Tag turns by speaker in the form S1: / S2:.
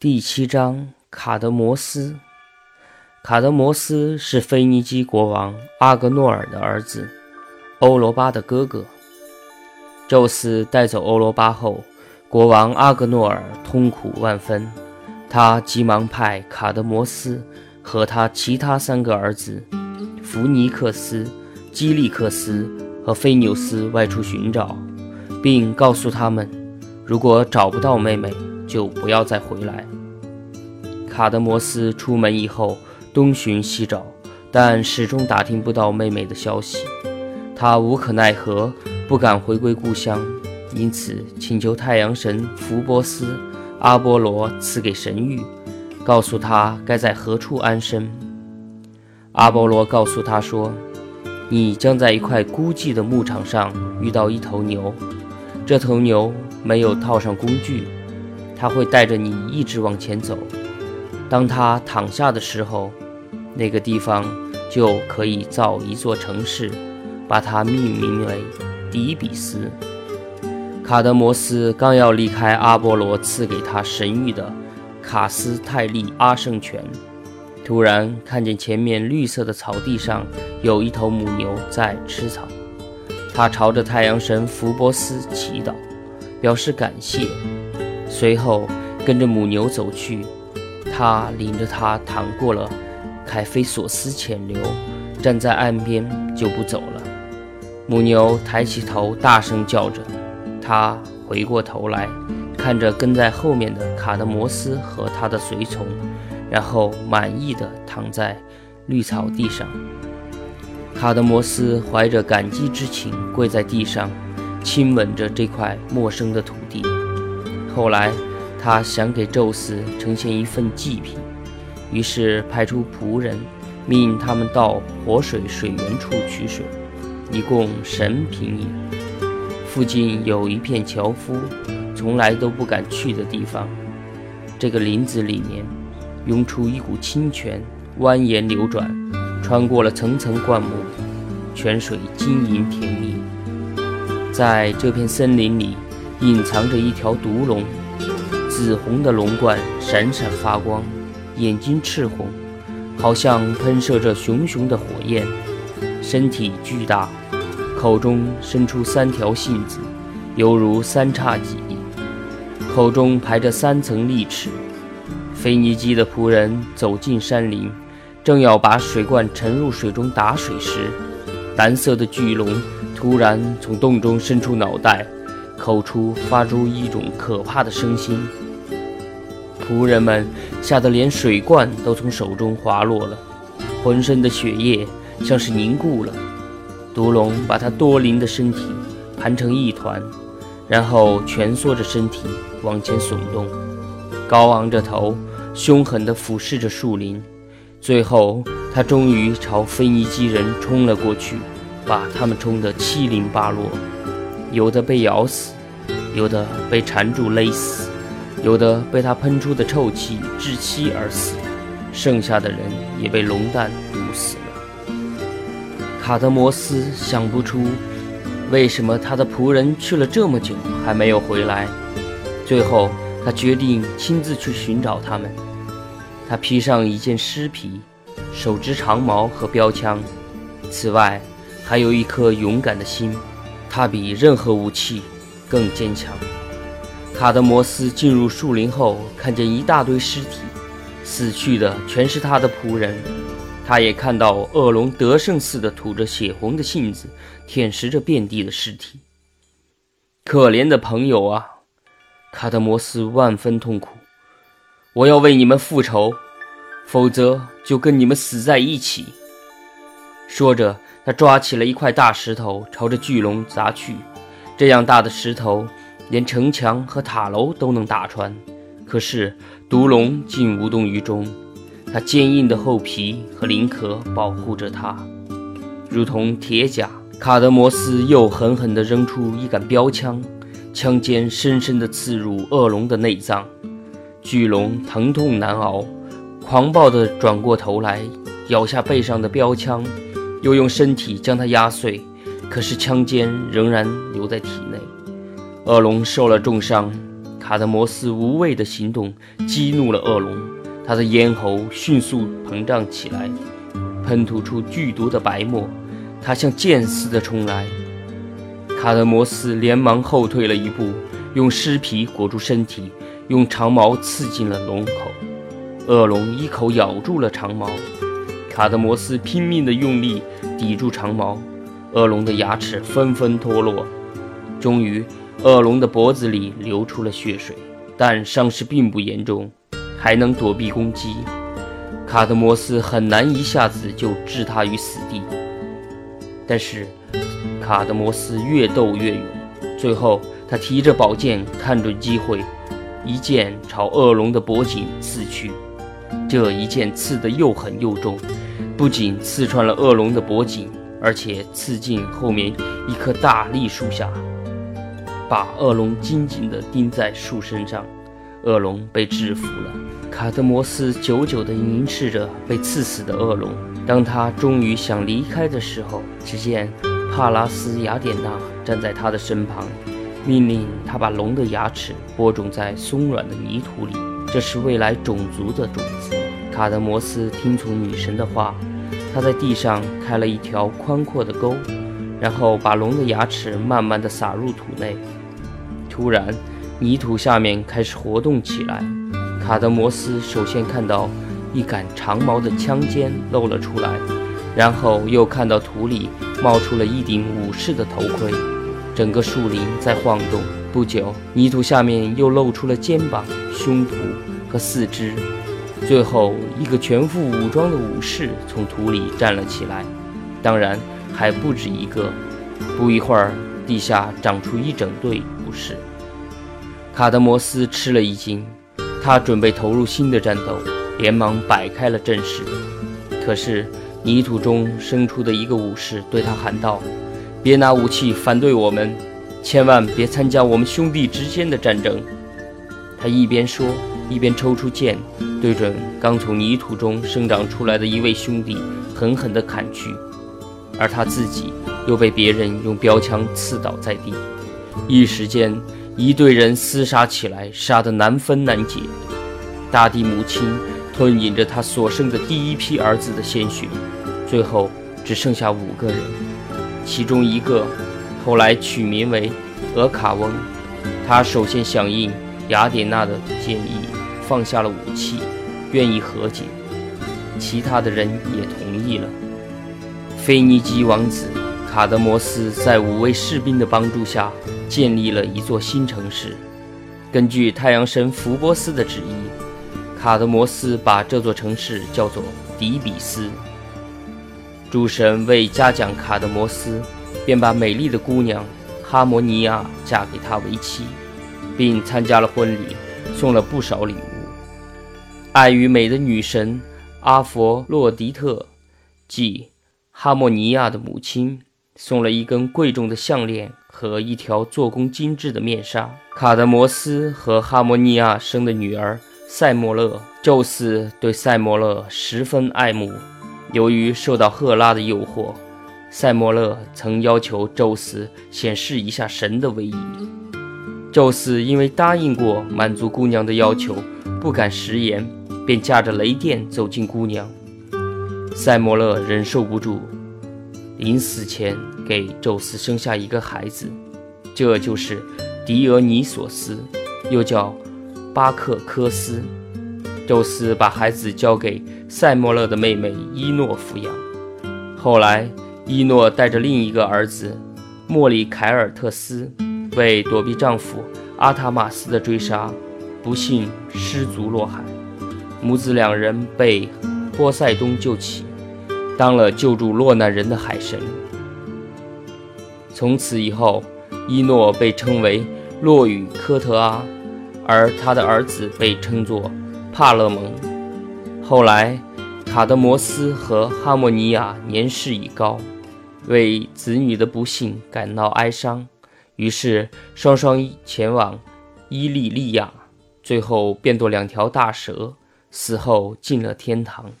S1: 第七章，卡德摩斯。卡德摩斯是腓尼基国王阿格诺尔的儿子，欧罗巴的哥哥。宙斯带走欧罗巴后，国王阿格诺尔痛苦万分，他急忙派卡德摩斯和他其他三个儿子弗尼克斯、基利克斯和菲纽斯外出寻找，并告诉他们，如果找不到妹妹。就不要再回来。卡德摩斯出门以后，东寻西找，但始终打听不到妹妹的消息。他无可奈何，不敢回归故乡，因此请求太阳神福波斯、阿波罗赐给神谕，告诉他该在何处安身。阿波罗告诉他说：“你将在一块孤寂的牧场上遇到一头牛，这头牛没有套上工具。”他会带着你一直往前走，当他躺下的时候，那个地方就可以造一座城市，把它命名为迪比斯。卡德摩斯刚要离开阿波罗赐给他神谕的卡斯泰利阿圣泉，突然看见前面绿色的草地上有一头母牛在吃草，他朝着太阳神福波斯祈祷，表示感谢。随后跟着母牛走去，他领着它淌过了凯菲索斯浅流，站在岸边就不走了。母牛抬起头，大声叫着。他回过头来，看着跟在后面的卡德摩斯和他的随从，然后满意的躺在绿草地上。卡德摩斯怀着感激之情跪在地上，亲吻着这块陌生的土地。后来，他想给宙斯呈现一份祭品，于是派出仆人，命他们到活水水源处取水，以供神品饮。附近有一片樵夫从来都不敢去的地方。这个林子里面涌出一股清泉，蜿蜒流转，穿过了层层灌木，泉水晶莹甜蜜。在这片森林里。隐藏着一条毒龙，紫红的龙冠闪闪发光，眼睛赤红，好像喷射着熊熊的火焰。身体巨大，口中伸出三条信子，犹如三叉戟。口中排着三层利齿。腓尼基的仆人走进山林，正要把水罐沉入水中打水时，蓝色的巨龙突然从洞中伸出脑袋。口出发出一种可怕的声音，仆人们吓得连水罐都从手中滑落了，浑身的血液像是凝固了。毒龙把他多灵的身体盘成一团，然后蜷缩着身体往前耸动，高昂着头，凶狠地俯视着树林。最后，他终于朝腓尼基人冲了过去，把他们冲得七零八落。有的被咬死，有的被缠住勒死，有的被他喷出的臭气窒息而死，剩下的人也被龙蛋毒死了。卡德摩斯想不出为什么他的仆人去了这么久还没有回来，最后他决定亲自去寻找他们。他披上一件尸皮，手执长矛和标枪，此外还有一颗勇敢的心。他比任何武器更坚强。卡德摩斯进入树林后，看见一大堆尸体，死去的全是他的仆人。他也看到恶龙得胜似的吐着血红的信子，舔食着遍地的尸体。可怜的朋友啊！卡德摩斯万分痛苦。我要为你们复仇，否则就跟你们死在一起。说着。他抓起了一块大石头，朝着巨龙砸去。这样大的石头，连城墙和塔楼都能打穿。可是毒龙竟无动于衷，它坚硬的厚皮和鳞壳保护着它，如同铁甲。卡德摩斯又狠狠地扔出一杆标枪，枪尖深深地刺入恶龙的内脏。巨龙疼痛难熬，狂暴地转过头来，咬下背上的标枪。又用身体将它压碎，可是枪尖仍然留在体内。恶龙受了重伤，卡。德摩斯无畏的行动激怒了恶龙，他的咽喉迅速膨胀起来，喷吐出剧毒的白沫，他像箭似的冲来。卡德摩斯连忙后退了一步，用尸皮裹住身体，用长矛刺进了龙口。恶龙一口咬住了长矛，卡德摩斯拼命地用力抵住长矛，恶龙的牙齿纷纷脱落，终于。恶龙的脖子里流出了血水，但伤势并不严重，还能躲避攻击。卡德摩斯很难一下子就置他于死地，但是卡德摩斯越斗越勇，最后他提着宝剑，看准机会，一剑朝恶龙的脖颈刺去。这一剑刺得又狠又重，不仅刺穿了恶龙的脖颈，而且刺进后面一棵大栗树下。把恶龙紧紧地钉在树身上，恶龙被制服了。卡德摩斯久久地凝视着被刺死的恶龙。当他终于想离开的时候，只见帕拉斯雅典娜站在他的身旁，命令他把龙的牙齿播种在松软的泥土里，这是未来种族的种子。卡德摩斯听从女神的话，他在地上开了一条宽阔的沟，然后把龙的牙齿慢慢地撒入土内。突然，泥土下面开始活动起来。卡德摩斯首先看到一杆长矛的枪尖露了出来，然后又看到土里冒出了一顶武士的头盔。整个树林在晃动。不久，泥土下面又露出了肩膀、胸脯和四肢。最后，一个全副武装的武士从土里站了起来。当然，还不止一个。不一会儿，地下长出一整队武士。卡德摩斯吃了一惊，他准备投入新的战斗，连忙摆开了阵势。可是泥土中生出的一个武士对他喊道：“别拿武器反对我们，千万别参加我们兄弟之间的战争。”他一边说，一边抽出剑，对准刚从泥土中生长出来的一位兄弟狠狠地砍去，而他自己又被别人用标枪刺倒在地。一时间。一队人厮杀起来，杀得难分难解。大地母亲吞饮着他所生的第一批儿子的鲜血，最后只剩下五个人。其中一个后来取名为俄卡翁，他首先响应雅典娜的建议，放下了武器，愿意和解。其他的人也同意了。腓尼基王子。卡德摩斯在五位士兵的帮助下建立了一座新城市。根据太阳神福波斯的旨意，卡德摩斯把这座城市叫做底比斯。诸神为嘉奖卡德摩斯，便把美丽的姑娘哈摩尼亚嫁给他为妻，并参加了婚礼，送了不少礼物。爱与美的女神阿佛洛狄特，即哈莫尼亚的母亲。送了一根贵重的项链和一条做工精致的面纱。卡德摩斯和哈莫尼亚生的女儿塞莫勒，宙斯对塞莫勒十分爱慕。由于受到赫拉的诱惑，塞莫勒曾要求宙斯显示一下神的威仪。宙斯因为答应过满足姑娘的要求，不敢食言，便驾着雷电走进姑娘。塞莫勒忍受不住。临死前给宙斯生下一个孩子，这就是狄俄尼索斯，又叫巴克科斯。宙斯把孩子交给塞莫勒的妹妹伊诺抚养。后来，伊诺带着另一个儿子莫里凯尔特斯，为躲避丈夫阿塔马斯的追杀，不幸失足落海。母子两人被波塞冬救起。当了救助落难人的海神。从此以后，伊诺被称为洛雨科特阿，而他的儿子被称作帕勒蒙。后来，卡德摩斯和哈莫尼亚年事已高，为子女的不幸感到哀伤，于是双双前往伊利利亚，最后变作两条大蛇，死后进了天堂。